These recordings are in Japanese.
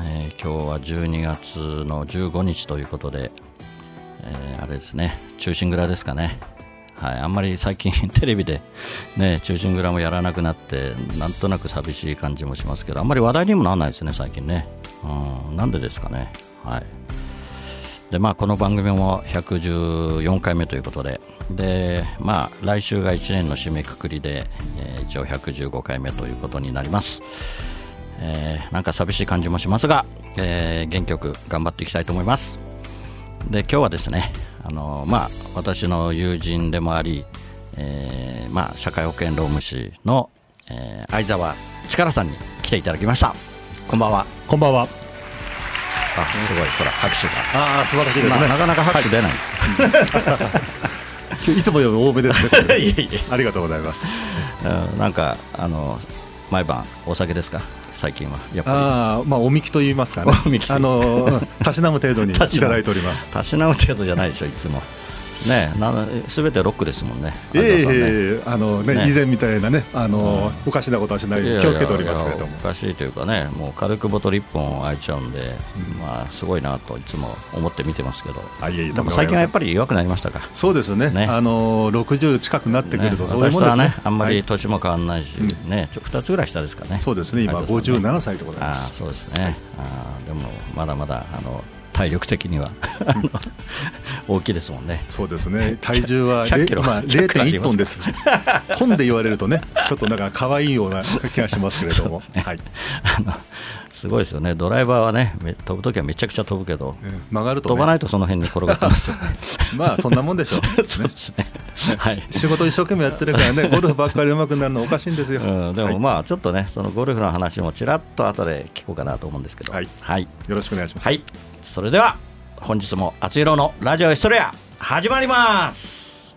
えー今日は12月の15日ということで、えーあれですね忠臣蔵ですかね。はい、あんまり最近 テレビで、ね、忠臣蔵もやらなくなってなんとなく寂しい感じもしますけどあんまり話題にもならないですね最近ね、うん、なんでですかね。はい。でまあこの番組も114回目ということででまあ来週が1年の締めくくりで、えー一応115回目ということになります。えーなんか寂しい感じもしますが、えー元気よく頑張っていきたいと思います。で今日はですねあの、まあ、私の友人でもあり、えーまあ、社会保険労務士の、えー相沢力さんに来ていただきました。こんばんは。こんばんは。あすごい。ほら拍手が、ああ、素晴らしいですね。まあなかなか拍手出ない、今日 いつもより多めですね。いえいえ。ありがとうございます。うんなんかあの毎晩お酒ですか？最近はやっぱああ、まあ、おみきと言いますかね。あの、たしなむ程度に いただいております。りたしなむ程度じゃないでしょいつもねすべてロックですもんね。ええ相沢さんね。ええあのね、ね。以前みたいなね、あの、おかしなことはしないように気をつけておりますけれども。おかしいというかね、もう軽くボトル1本開いちゃうんで、まあ、すごいなといつも思って見てますけど、あいえいえでも最近はやっぱり弱くなりましたか。そうですね。ね。あの、六十近くなってくると、ね。そういうもんですね。あんまはい。り年も変わらないし、ね、ちょ2つぐらい下ですかね。そうですね。今五十七歳でございます。そうですね、ああでもまだまだあの体力的には 大きいですもんね。そうですね。体重は100キロ今100キロあ0.1りますトンです。トンで言われるとね、ちょっとなんか可愛いような気がしますけれども。はい。あのすごいですよね、ドライバーはね、め飛ぶときはめちゃくちゃ飛ぶけど、ええ曲がるとね飛ばないとその辺に転がってますよね。まあそんなもんでしょう。そうですね。はい。仕事一生懸命やってるからね、ゴルフばっかり上手くなるのおかしいんですよ。うん、ではいもまあちょっとね、そのゴルフの話もちらっと後で聞こうかなと思うんですけど、はいはい、よろしくお願いします。はいそれでは本日も厚弘のラジオエストレア始まります。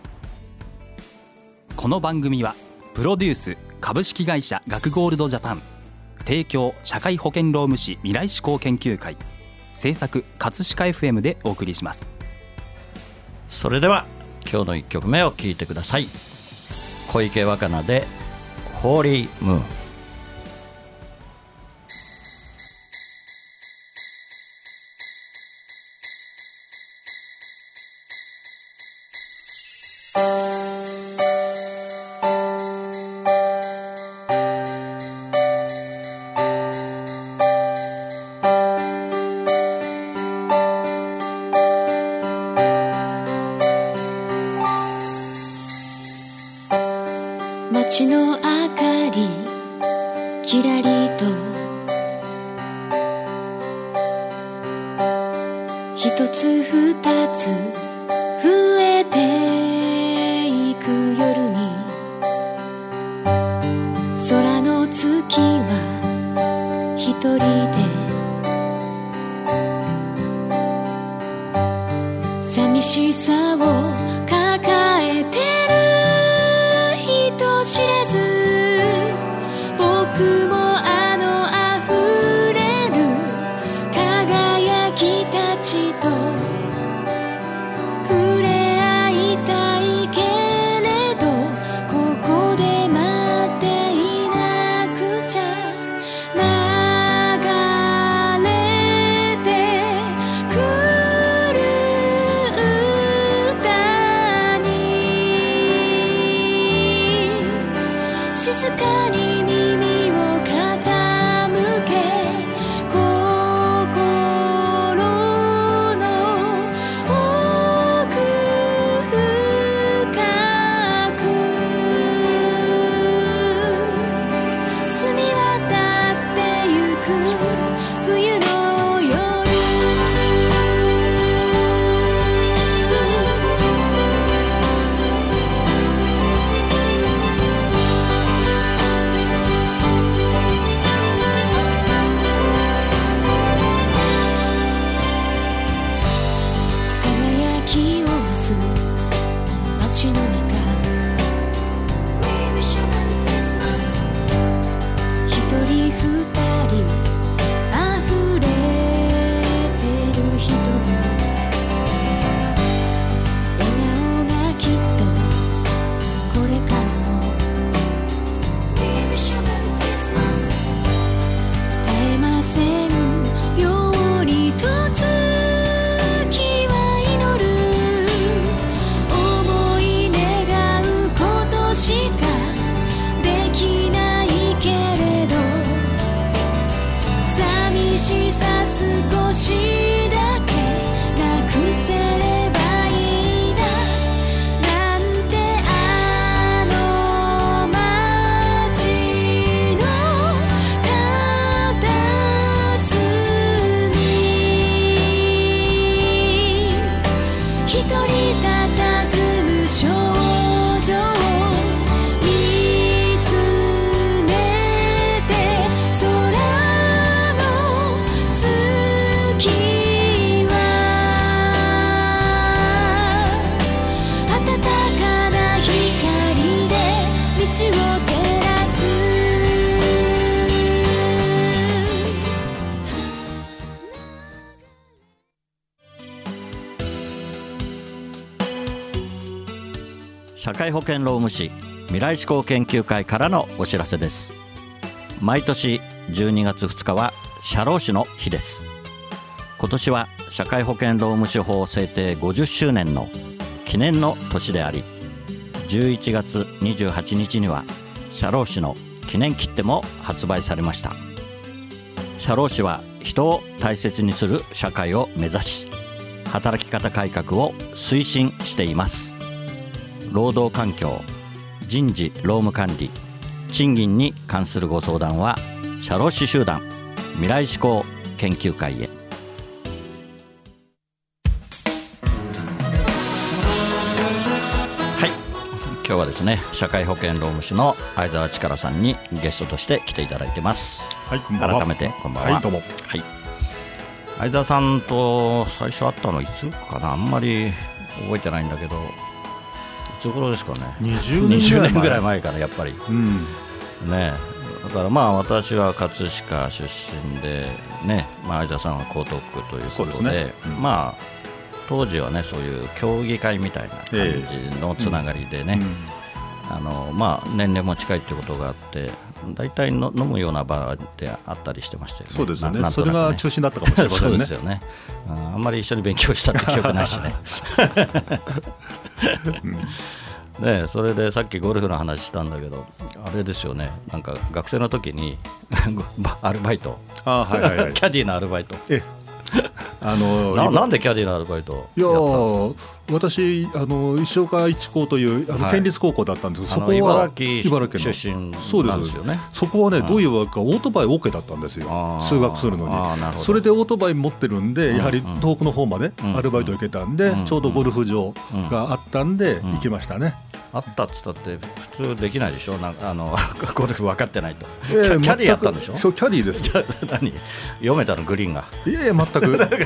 この番組はプロデュース株式会社学ゴールドジャパン提供社会保険労務士未来志向研究会制作葛飾 FM でお送りしますそれでは今日の一曲目を聴いてください。小池若菜でホーリームーン。月は一人で。寂しさ会保険労務士未来志向研究会からのお知らせです。毎年12月2日は社労士の日です。今年は社会保険労務士法制定50周年の記念の年であり11月28日には社労士の記念切手も発売されました。社労士は人を大切にする社会を目指し働き方改革を推進しています。労働環境人事労務管理賃金に関するご相談は社労士集団未来志向研究会へ。はい。今日はですね社会保険労務士の相沢力さんにゲストとして来ていただいてます。はい、こんばんは。改めてこんばんは。はい、どうも。はい。相沢さんと最初会ったのいつかな？あんまり覚えてないんだけどいつ頃ですかね？20 20年年ぐらい前からやっぱり。うん。ねだからまあ私は葛飾出身でね、まあ、相沢さんは江東区ということで。ね。うん。まあ当時はねそういう協議会みたいな感じのつながりでね、あのまあ、年齢も近いってことがあって大体の飲むような場であったりしてましたよね。そうですよね。ななんとなくそれが中心だったかもしれませんね。ですよね、うんあんまり一緒に勉強したって記憶ないしね。ねそれでさっきゴルフの話したんだけどあれですよね。なんか学生の時に アルバイト、あはいはいはい。キ。ャディーのアルバイト。え、あのな今なんでキャディーのアルバイトいや私あの石岡一高というあのはい。県立高校だったんですけど、あのそこは茨城出身そうですなんですよね。そこはね、うんどういうわけかオートバイ OK だったんですよ通学するのに。それでオートバイ持ってるんで、うんやはり遠くの方までうんアルバイト行けたんで、うんちょうどゴルフ場があったんで、うん。行きましたね、あったっつったって普通できないでしょ？なんかあの ゴルフ分かってないと、ええキャディーやったんでしょ？そうキャディーです。何？読めたの？グリーンが。いやいや全く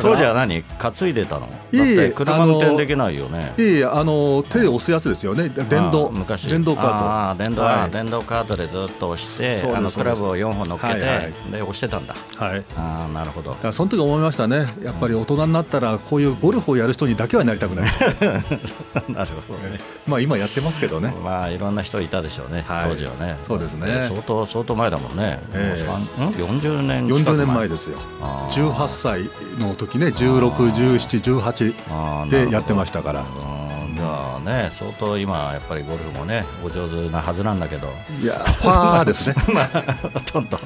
当時は何？担いでたの？だいえいえって車運転できないよね。いやいやあの手で押すやつですよね。電動。昔。電動カート。電動、はい。電動カートでずっと押してあのクラブを4本乗っけて、で押してたんだ。はい。ああなるほど。その時思いましたね、やっぱり大人になったら、こういうゴルフをやる人にだけはなりたくない、なるほどね。まあ今やってますけどね、まあいろんな人いたでしょうね、はい。当時はね。そうですね。相当相当前だもんね、ええ。もうさんん？40年近く40年前ですよ、あー。18歳の時ね、16、17、18あーなるほど。でやってましたから、うんじゃあね相当今やっぱりゴルフもねお上手なはずなんだけど。いや、ファーですね、まあほとんど。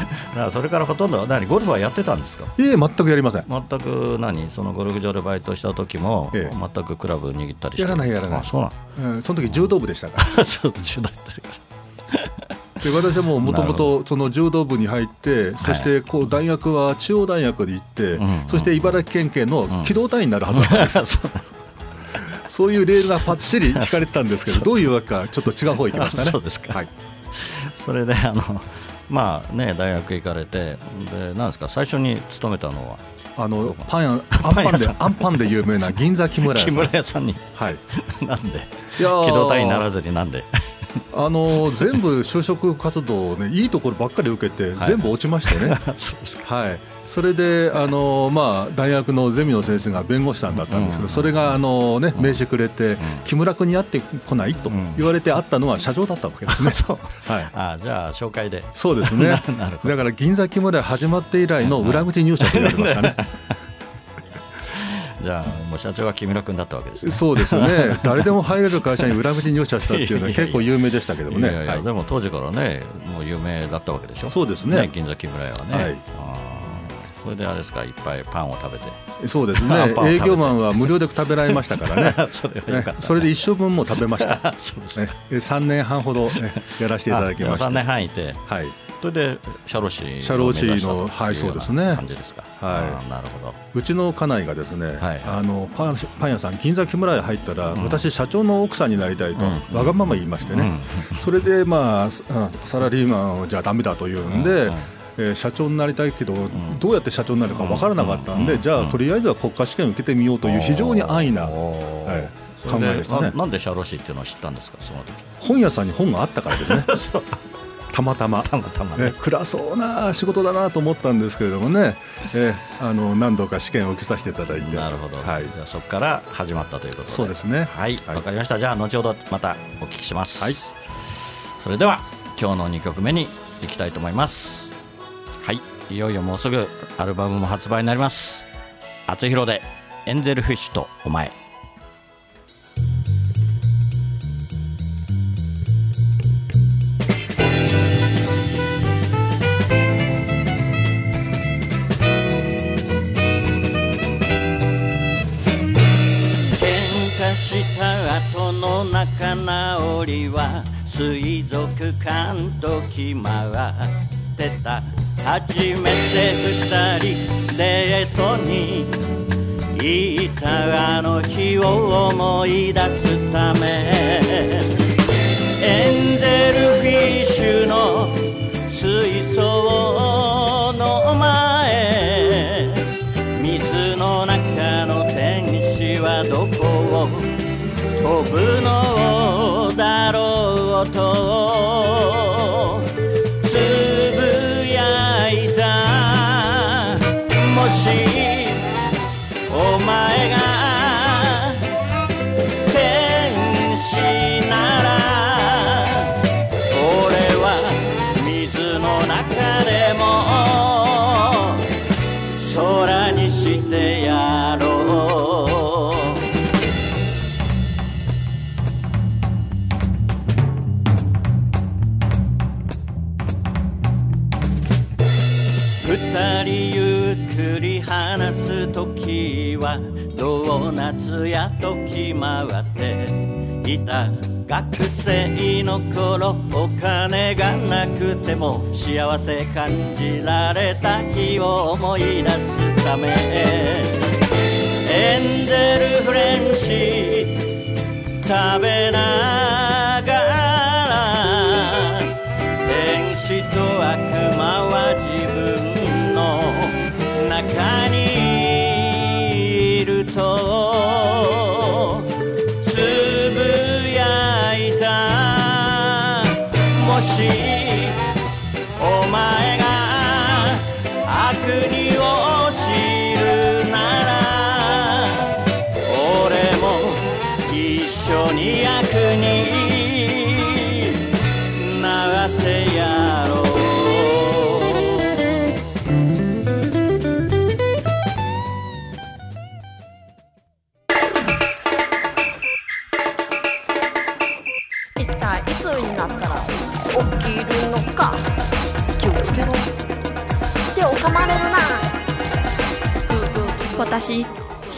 それからほとんど何ゴルフはやってたんですか？いえ、全くやりません、全く何そのゴルフ場でバイトした時も、ええ。全くクラブ握ったりして。やらないやらない。あそうなうんその時柔道部でしたから、の そう中大ってるからで私はもうもともとその柔道部に入って、そしてこう大学は中央大学で行って、うんそして茨城県警の機動隊員になるはずだったんですう そういうレールがパッチリ 引かれてたんですけど、どういうわけか、ちょっと違う方行きましたね。そうですか。はい。それであのまあね大学行かれてでなんですか最初に勤めたのは？あのパン屋アンパンでアンパンで有名な銀座木村屋木さん。村屋さんに。はい。なんで？機動隊にならずになんで？あの全部就職活動ねいいところばっかり受けてはい。全部落ちましてね。はい。それであのまあ大学のゼミの先生が弁護士さんだったんですけど、それがあのね名刺くれて木村君に会ってこないと言われて会ったのは社長だったわけですね。はい。あじゃあ紹介で。そうですね。なるほど。だから銀座木村屋始まって以来の裏口入社と言われましたね。じゃあもう社長は木村君だったわけですね。そうですね、誰でも入れる会社に裏口入社したっていうのは結構有名でしたけどもね。でも当時からねもう有名だったわけでしょ。そうですね。銀座木村屋はね、はい。それであれですかいっぱいパンを食べて。そうですね。営業マンは無料で食べられましたからね。それね。それで一生分も食べました、そうですね、3年半ほど、ね、やらせていただきまし3た年半いて。はい、それで社労士社労士のはいそうですね。な感じですか。はい。なるほど。うちの家内がですね、はいあのパンパン屋さん銀座木村屋入ったら、私社長の奥さんになりたいと、うん。わがまま言いましてね、それでまあササラリーマンじゃダメだというんで、えー社長になりたいけど、どうやって社長になるか分からなかったんで、じゃあ、とりあえずは国家試験を受けてみようという非常に安易な、考えでしたね。ななんで社労士っていうのを知ったんですかその時。本屋さんに本があったからですね、たまたま。たまたまね。ね、暗そうな仕事だなと思ったんですけれどもね、えーあの何度か試験を受けさせていただいて、なるほど、はい。そこから始まったということで。そうですね。はい。わ、はい。かりました。じゃあ後ほどまたお聞きします、はい。それでは今日の2曲目にいきたいと思います。はい。いよいよもうすぐアルバムも発売になります。厚弘でエンゼルフィッシュとお前りは水族館と決まってた。初めて二人デートに行ったあの日を思い出すため。エンゼルフィッシュの水槽の前水の中の天使はどこを？飛ぶのいた学生の頃お金がなくても幸せ感じられた日を思い出すため。エンゼルフレンチ食べない。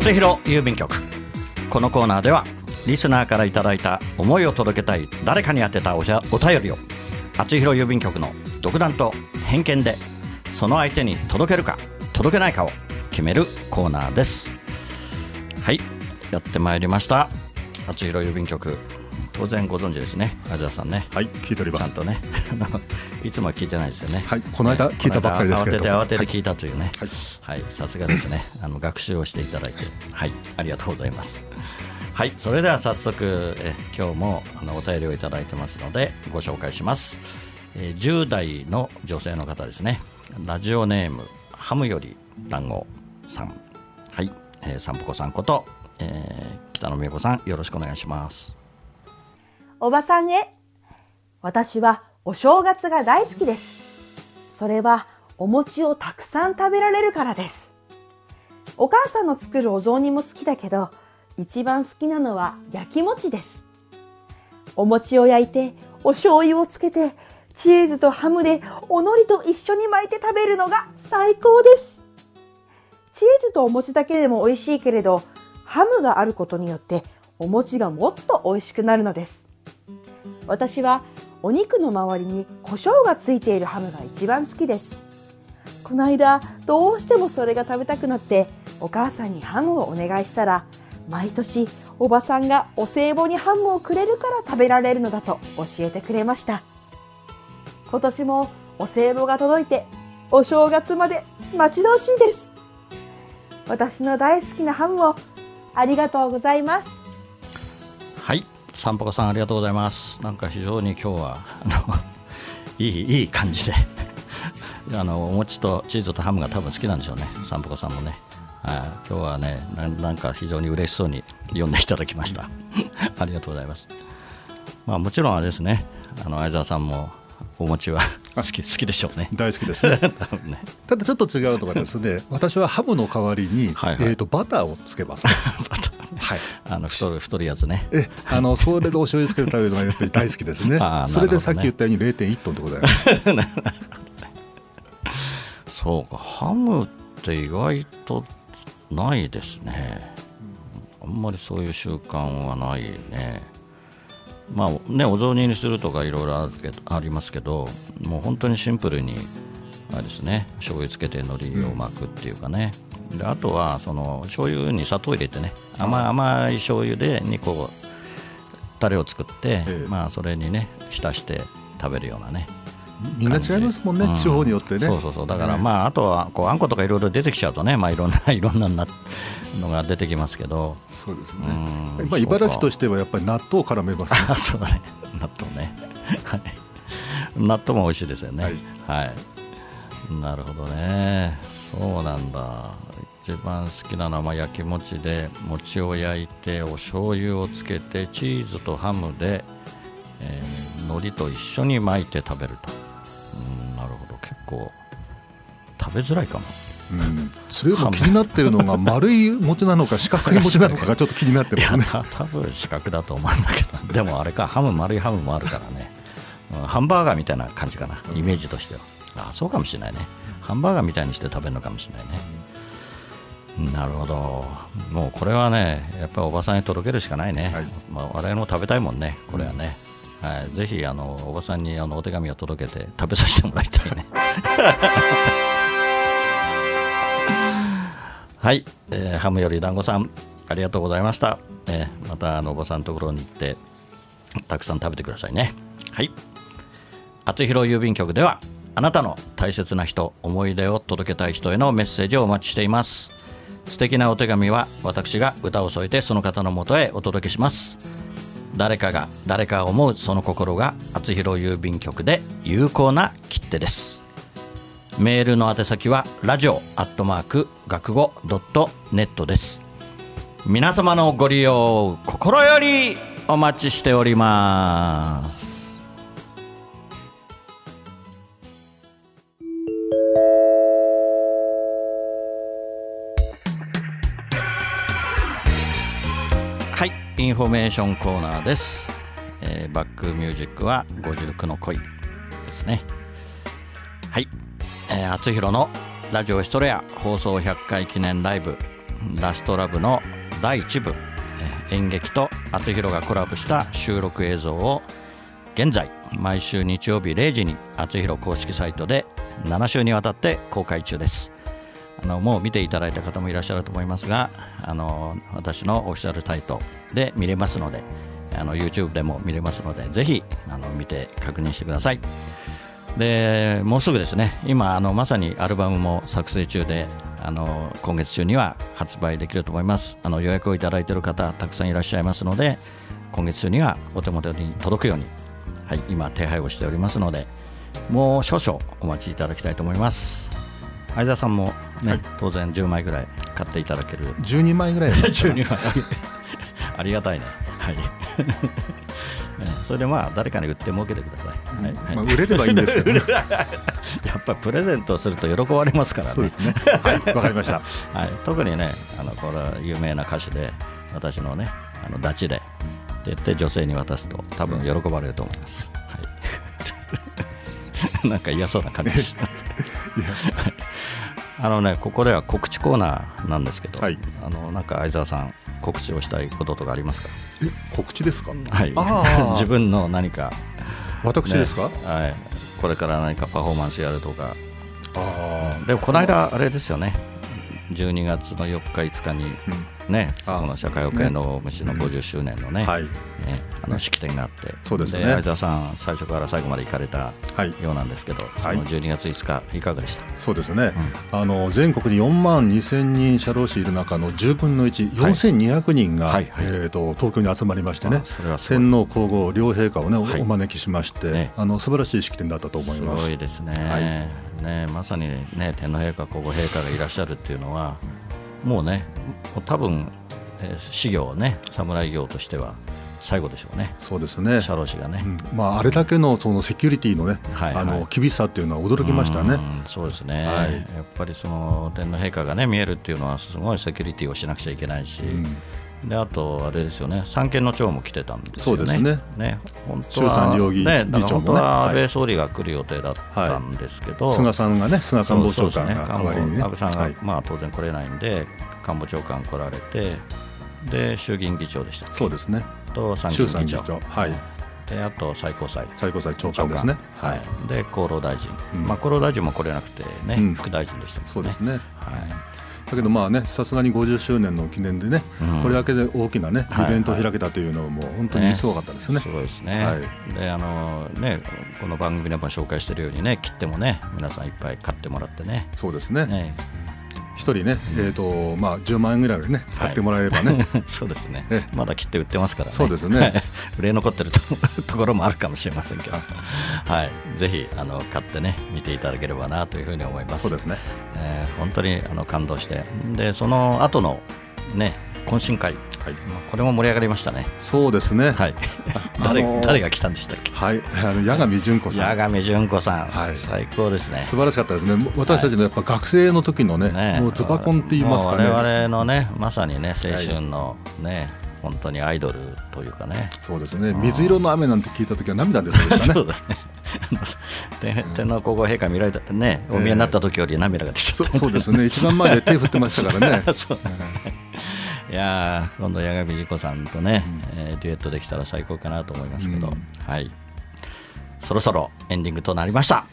厚弘郵便局このコーナーではリスナーからいただいた思いを届けたい誰かに宛てたおお便りを厚弘郵便局の独断と偏見でその相手に届けるか届けないかを決めるコーナーです。はいやってまいりました。厚弘郵便局。当然ご存知ですね。アジアさんね。はい、聞いております。ちゃんとね。いつもは聞いてないですよね。はいこの間聞いたばっかりですけれど。この間慌てて慌てて聞いたというね。はい。はいさすがですね。あの学習をしていただいて。はいありがとうございます。はいそれでは早速え今日もあのお便りをいただいてますのでご紹介します、えー10代の女性の方ですね。ラジオネームハムより団子さん。はい、えー、さんぽこさんこと、えー北野美代子さんよろしくお願いしますおばさんへ。私はお正月が大好きです。それはお餅をたくさん食べられるからです。お母さんの作るお雑煮も好きだけど、一番好きなのは焼き餅です。お餅を焼いて、お醤油をつけて、チーズとハムでお海苔と一緒に巻いて食べるのが最高です。チーズとお餅だけでも美味しいけれど、ハムがあることによってお餅がもっと美味しくなるのです。私はお肉の周りに胡椒がついているハムが一番好きです。この間どうしてもそれが食べたくなってお母さんにハムをお願いしたら毎年おばさんがお歳暮にハムをくれるから食べられるのだと教えてくれました。今年もお歳暮が届いてお正月まで待ち遠しいです。私の大好きなハムをありがとうございます。散歩さんぽこさんありがとうございます。なんか非常に今日は あの いいいい感じで あのお餅とチーズとハムが多分好きなんでしょうね。散歩家さんもね。はい。今日はねななんか非常に嬉しそうに読んでいただきました。ありがとうございます。まあもちろんあれですね。あの相沢さんもお餅は好き好きでしょうね。大好きですね。ね。ただちょっと違うのがですね。私はハムの代わりに、はいはい。えー、とバターをつけます、はい。あの太る太るやつね。えあのそれでお醤油つけて食べるのがやっぱり大好きですね。あーそれでさっき言ったように0.1トンでございますそうか。ハムって意外とないですね。あんまりそういう習慣はないねまあねお雑煮にするとかいろいろあるけどありますけどもう本当にシンプルにあれですね醤油つけて海苔を巻くっていうかね、であとはその醤油に砂糖入れてね甘い甘い醤油でにこうタレを作って、ええ。まあそれにね浸して食べるようなねみんな違いますもんね、うん地方によってね。そうそうそう。だからねまああとはこうあんことかいろいろ出てきちゃうとねまあいろんないろんななのが出てきますけど。そうですね。うん。まあ、茨城としてはやっぱり納豆を絡めます。ね あそうだね。納豆ね。はい。納豆も美味しいですよね。はい、なるほどね。そうなんだ。一番好きなのはまあ焼き餅で餅を焼いてお醤油をつけてチーズとハムで、えー海苔と一緒に巻いて食べると。うんなるほど。結構食べづらいかもうん、それよ気になってるのが丸い餅なのか四角い餅なのかがちょっと気になってますね。た多分四角だと思うんだけどでもあれかハム丸いハムもあるからね、うんハンバーガーみたいな感じかな。イメージとしては。あそうかもしれないね。ハンバーガーみたいにして食べるのかもしれないね。なるほど。もうこれはねやっぱりおばさんに届けるしかないね、はい。まあ、我々も食べたいもんねこれはね、はい、ぜひあのおばさんにあのお手紙を届けて食べさせてもらいたいね はい、えーハムより団子さんありがとうございました、えーまたあのおばさんのところに行ってたくさん食べてくださいね。はい。厚弘郵便局ではあなたの大切な人思い出を届けたい人へのメッセージをお待ちしています。素敵なお手紙は私が歌を添えてその方のもとへお届けします。誰かが誰かを思うその心が厚弘郵便局で有効な切手です。メールの宛先はラジオアットマーク学語ドットネットです。皆様のご利用心よりお待ちしております。はいインフォメーションコーナーです、えーバックミュージックは59の恋ですね。はい、えー、厚弘のラジオストレア放送100回記念ライブラストラブの第1部、えー演劇と厚弘がコラボした収録映像を現在毎週日曜日0時に厚弘公式サイトで7週にわたって公開中です。あのもう見ていただいた方もいらっしゃると思いますがあの私のオフィシャルサイトで見れますのであの YouTube でも見れますのでぜひあの見て確認してください。でもうすぐですね。今あのまさにアルバムも作成中であの今月中には発売できると思います。あの予約をいただいている方たくさんいらっしゃいますので今月中にはお手元に届くように、はい、今手配をしておりますのでもう少々お待ちいただきたいと思います。相沢さんもね、はい、当然10枚ぐらい買っていただける。12枚ぐらい12 枚。ありがたいね。はいそれでまあ誰かに売って儲けてください、はい。まあ、売れればいいんですけど、ね、やっぱプレゼントすると喜ばれますからね。はいわかりました、はい、特にねあのこれは有名な歌手で私のねあのダチでって言って女性に渡すと多分喜ばれると思います、はい、なんか嫌そうな感じです。あのねここでは告知コーナーなんですけど、はい、あのなんか相沢さん告知をしたいこととかありますか？え告知ですか？はい。自分の何か。私ですか、ね、はい。これから何かパフォーマンスやるとか。あでもこの間あれですよね12月の4日5日にね、うん、この社会保険労務士の50周年のね、はい、ねあの式典があって、そうですね。相沢さん、最初から最後まで行かれたようなんですけど、はい、その12月5日、いかがでした？そうですね、うん、あの全国に4万2000人社労士いる中の10分の1、4200人が、はいはい。はい、えーと、東京に集まりましてね、天皇皇后両陛下をね、お招きしまして、ね、あの素晴らしい式典だったと思います。すごいですね、ねまさにね天皇陛下、皇后陛下がいらっしゃるっていうのは、もうね、もう多分、えー、事業ね、侍業としては。最後でしょうね。そうですね。社労士がね。うん、まああれだけのそのセキュリティのね、はいはい、あの厳しさっていうのは驚きましたね。そうですね。はい、やっぱりその天皇陛下がね見えるっていうのはすごいセキュリティをしなくちゃいけないし。うんであと、あれですよね、三権の長も来てたんですよね、そうですね。ね。本当は、ね、ね。本当は安倍総理が来る予定だったんですけど、はい、菅さんがね、菅官房長官が代わりに、ね、安倍さんが、はい、まあ、当然来れないんで、官房長官来られて、で衆議院議長でしたそうですね。と参議院議長。はい。であと最高裁。最高裁長官ですね。はい、で厚労大臣、うん、まあ、厚労大臣も来れなくてね、うん、副大臣でしたね。そうですね。はいだけどまあねさすがに50周年の記念でね、うん、これだけで大きなねイベントを開けたというのも本当にすごかったですね。ねすごいですね。はい、であのねこの番組でも紹介しているようにね切ってもね皆さんいっぱい買ってもらってね。そうですね。ね一人ね、えーとまあ、10万円ぐらいでね買ってもらえればね、はい、そうですね、まだ切って売ってますからね、そうですね。売れ残ってるとところもあるかもしれませんけど、はい、ぜひあの買ってね見ていただければなというふうに思います。そうですね、えー、本当にあの感動して。でその後のね懇親会、はい、これも盛り上がりましたね。そうですね。はい。誰、誰が来たんでしたっけ？はい、あの八神純子さん。八神純子さん、はい、最高ですね。素晴らしかったですね。私たちのやっぱ学生の時のね、ねもうズバコンって言いますかね。我々のね、まさにね、青春のね。はい本当にアイドルというかね。そうですね。水色の雨なんて聞いた時は涙ですね。そうですね。天皇皇后陛下見られたね、お見えになった時より涙が出ちゃった、そうですね。一番前で手振ってましたからね。いや今度、矢上次子さんとね、うん、えー、デュエットできたら最高かなと思いますけど、うん、はい、そろそろエンディングとなりました。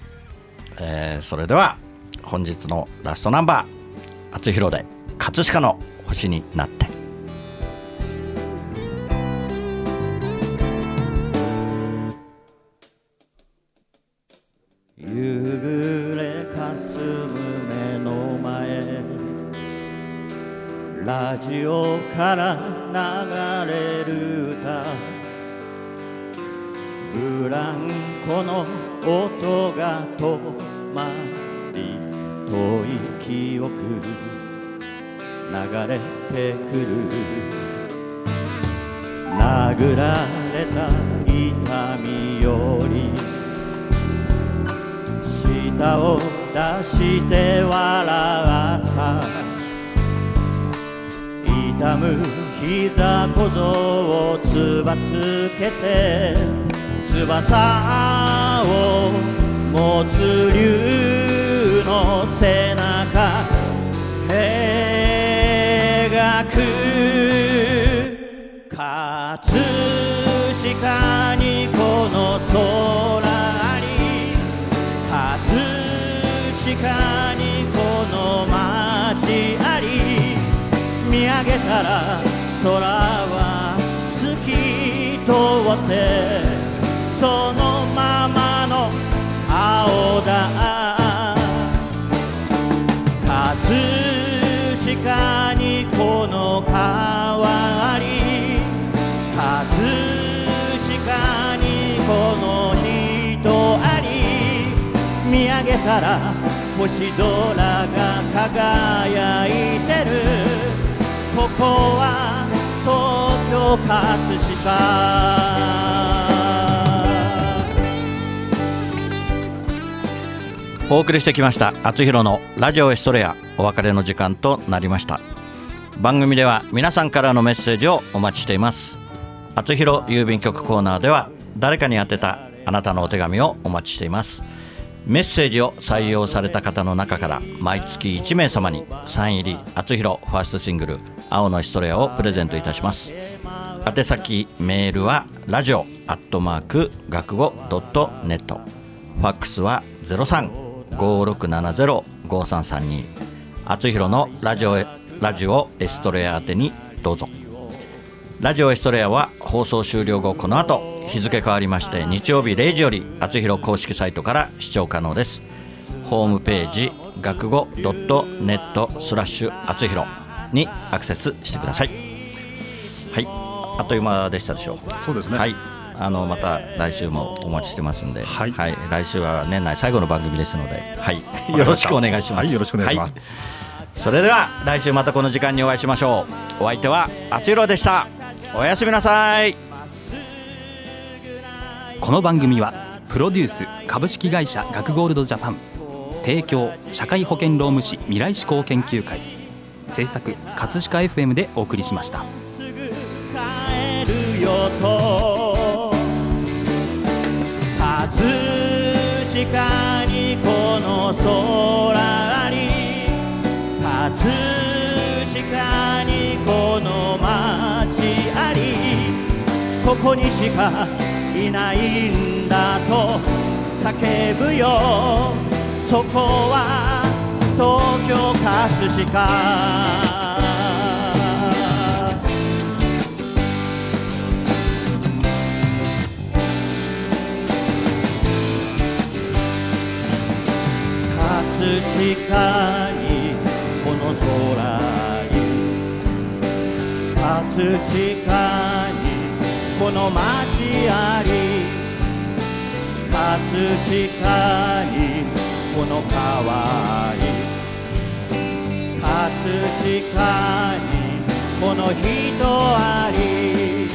えー、それでは本日のラストナンバー、厚弘で葛飾の星になって。膝小僧をつばつけて翼を持つ竜の背中描く葛飾にこの空に葛飾にこの街あり見上げたら空は透き通ってそのままの青だ葛飾にこの川あり葛飾にこの人あり見上げたら星空が輝いてるここは東京葛飾お送りしてきました「あつひろのラジオエストレア」お別れの時間となりました。番組では皆さんからのメッセージをお待ちしています。あつひろ郵便局コーナーでは誰かに宛てたあなたのお手紙をお待ちしています。メッセージを採用された方の中から毎月1名様にサイン入りあつひろファーストシングル「青のヒストレア」をプレゼントいたします。宛先メールはラジオアットマーク学語ドットネット。ファックスは0356705332あつひろのラジオラジオエストレア宛てにどうぞ。ラジオエストレアは放送終了後この後日付変わりまして日曜日0時よりあつひろ公式サイトから視聴可能です。ホームページ学語ドットネットスラッシュあつひろにアクセスしてください。はい。あっという間でしたでしょう。そうですね。はい。あのまた来週もお待ちしてますんで、はい。来週は年内最後の番組ですので、はい、よろしくお願いします。はい。よろしくお願いします。はそれでは来週またこの時間にお会いしましょう。お相手はあつひろでした。おやすみなさい。この番組はプロデュース株式会社学ゴールドジャパン。提供社会保険労務士未来志向研究会。制作葛飾 FM でお送りしました。るよ。と葛飾にこの空あり葛飾にこの街ありここにしかいないんだと叫ぶよそこは東京葛飾葛飾にこの空に葛飾にこの街あり葛飾にこの川に葛飾にこの人あり。